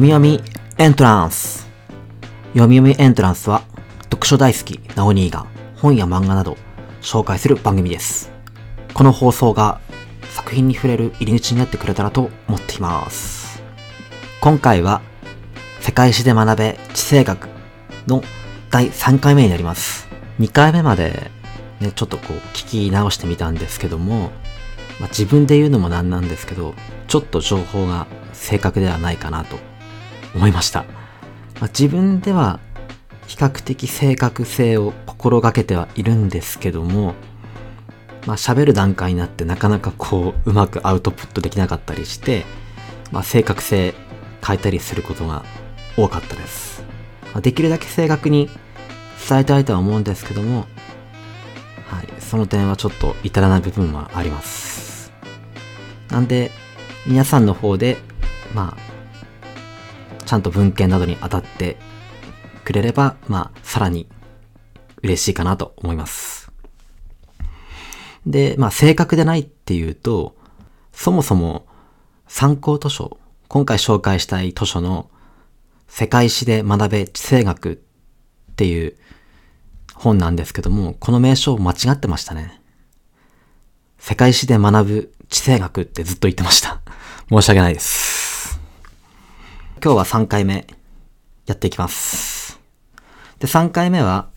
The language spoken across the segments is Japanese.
読み読みエントランス読み読みエントランスは読書大好きなお兄が本や漫画など紹介する番組です。この放送が作品に触れる入り口になってくれたらと思っています。今回は世界史で学べ地政学の第3回目になります。2回目までね、ちょっとこう聞き直してみたんですけども、まあ、自分で言うのもなんなんですけど、ちょっと情報が正確ではないかなと思いました。まあ、自分では比較的正確性を心がけてはいるんですけども、まあ喋る段階になってなかなかこううまくアウトプットできなかったりして、まあ正確性変えたりすることが多かったです。まあ、できるだけ正確に伝えたいとは思うんですけども、はい、その点はちょっと至らない部分はあります。なんで、皆さんの方で、ちゃんと文献などに当たってくれれば、まあ、さらに嬉しいかなと思います。で、まあ、正確でないっていうと、そもそも参考図書、今回紹介したい図書の世界史で学べ地政学っていう本なんですけども、この名称間違ってましたね。世界史で学ぶ地政学ってずっと言ってました。申し訳ないです。今日は3回目やっていきます。で、3回目は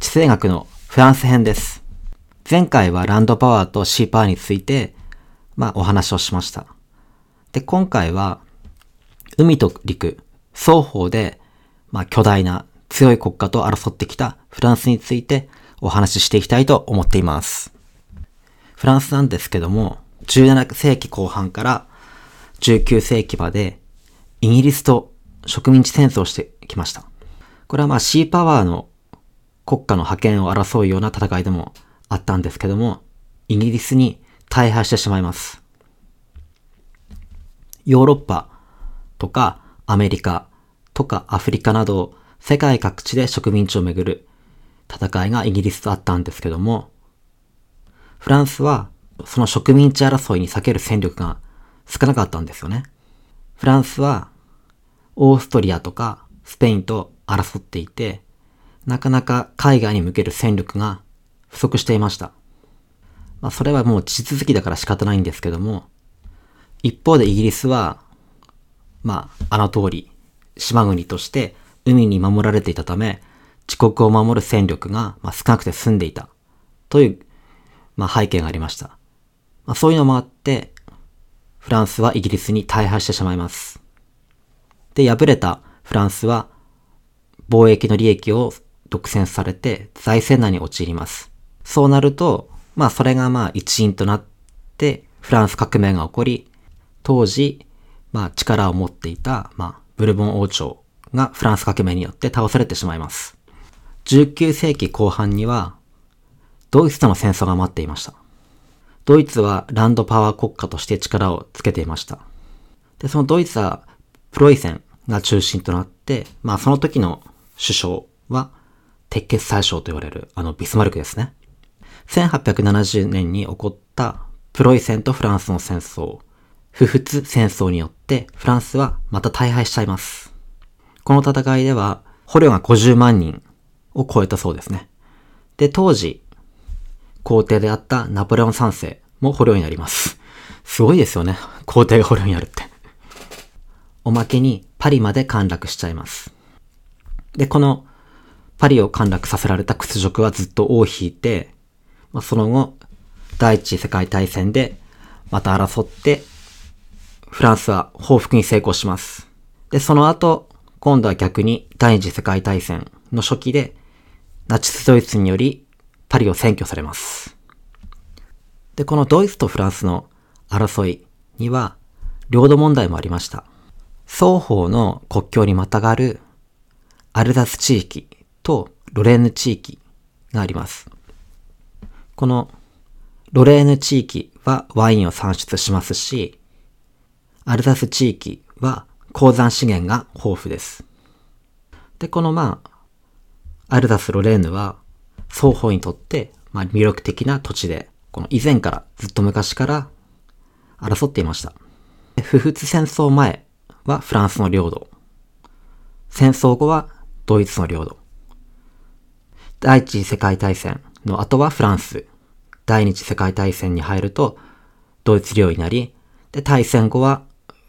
地政学のフランス編です。前回はランドパワーとシーパワーについて、まあお話をしました。で、今回は海と陸、双方で、まあ巨大な強い国家と争ってきたフランスについてお話ししていきたいと思っています。フランスなんですけども、17世紀後半から19世紀までイギリスと植民地戦争をしてきました。これはまあシーパワーの国家の覇権を争うような戦いでもあったんですけども、イギリスに大敗してしまいます。ヨーロッパとかアメリカとかアフリカなど世界各地で植民地をめぐる戦いがイギリスとあったんですけども、フランスはその植民地争いに避ける戦力が少なかったんですよね。フランスはオーストリアとかスペインと争っていて、なかなか海外に向ける戦力が不足していました。まあそれはもう地続きだから仕方ないんですけども、一方でイギリスは、まああの通り島国として海に守られていたため、自国を守る戦力が、まあ、少なくて済んでいたという、まあ、背景がありました。まあ、そういうのもあって、フランスはイギリスに大敗してしまいます。で、敗れたフランスは貿易の利益を独占されて財政難に陥ります。そうなると、まあそれがまあ一因となってフランス革命が起こり、当時、まあ力を持っていた、まあブルボン王朝がフランス革命によって倒されてしまいます。19世紀後半には、ドイツとの戦争が待っていました。ドイツはランドパワー国家として力をつけていました。で、そのドイツはプロイセンが中心となって、まあその時の首相は鉄血宰相と言われるあのビスマルクですね。1870年に起こったプロイセンとフランスの戦争、不仏戦争によってフランスはまた大敗しちゃいます。この戦いでは捕虜が50万人を超えたそうですね。で、当時、皇帝であったナポレオン3世も捕虜になります。すごいですよね。皇帝が捕虜になるって。おまけにパリまで陥落しちゃいます。で、このパリを陥落させられた屈辱はずっと尾を引いて、まあ、その後、第一次世界大戦でまた争って、フランスは報復に成功します。で、その後、今度は逆に第二次世界大戦の初期で、ナチスドイツによりパリを占拠されます。で、このドイツとフランスの争いには、領土問題もありました。双方の国境にまたがるアルザス地域とロレーヌ地域があります。このロレーヌ地域はワインを産出しますし、アルザス地域は鉱山資源が豊富です。で、このまあ、アルザス・ロレーヌは双方にとってまあ魅力的な土地で、この以前からずっと昔から争っていました。不仏戦争前はフランスの領土。戦争後はドイツの領土。第一次世界大戦の後はフランス。第二次世界大戦に入るとドイツ領になり、で、大戦後は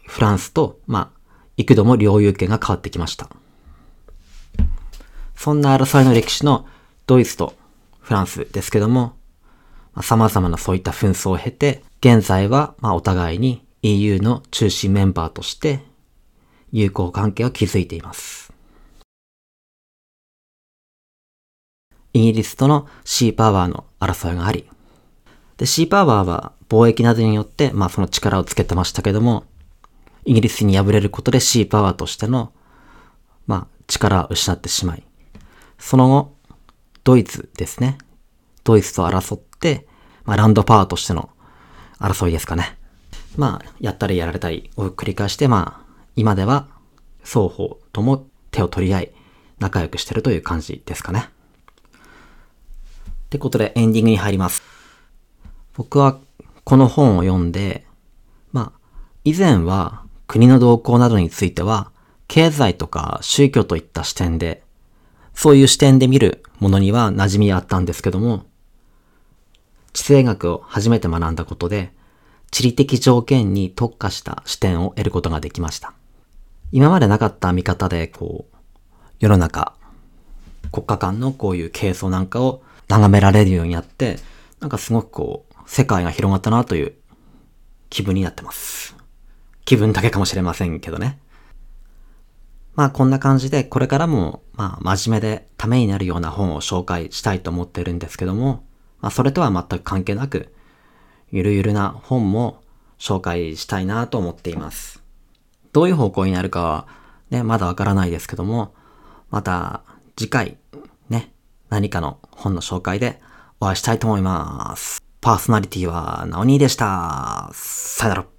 フランスと、まあ、幾度も領有権が変わってきました。そんな争いの歴史のドイツとフランスですけども、まあ、様々なそういった紛争を経て、現在は、まあ、お互いに EU の中心メンバーとして友好関係を築いています。イギリスとのシーパワーの争いがあり、で、シーパワーは貿易などによって、まあその力をつけてましたけども、イギリスに敗れることでシーパワーとしての、まあ力を失ってしまい、その後、ドイツですね。ドイツと争って、まあランドパワーとしての争いですかね。まあ、やったりやられたりを繰り返して、まあ、今では双方とも手を取り合い、仲良くしてるという感じですかね。ってことでエンディングに入ります。僕はこの本を読んで、まあ、以前は国の動向などについては、経済とか宗教といった視点で、そういう視点で見るものには馴染みあったんですけども、地政学を初めて学んだことで、地理的条件に特化した視点を得ることができました。今までなかった見方で、こう、世の中、国家間のこういう係争なんかを眺められるようになって、なんかすごくこう、世界が広がったなという気分になってます。気分だけかもしれませんけどね。まあこんな感じでこれからもまあ真面目でためになるような本を紹介したいと思ってるんですけども、まあそれとは全く関係なく、ゆるゆるな本も紹介したいなと思っています。どういう方向になるかはね、まだわからないですけども、また次回ね、何かの本の紹介でお会いしたいと思います。パーソナリティはナオニーでした。さよなら。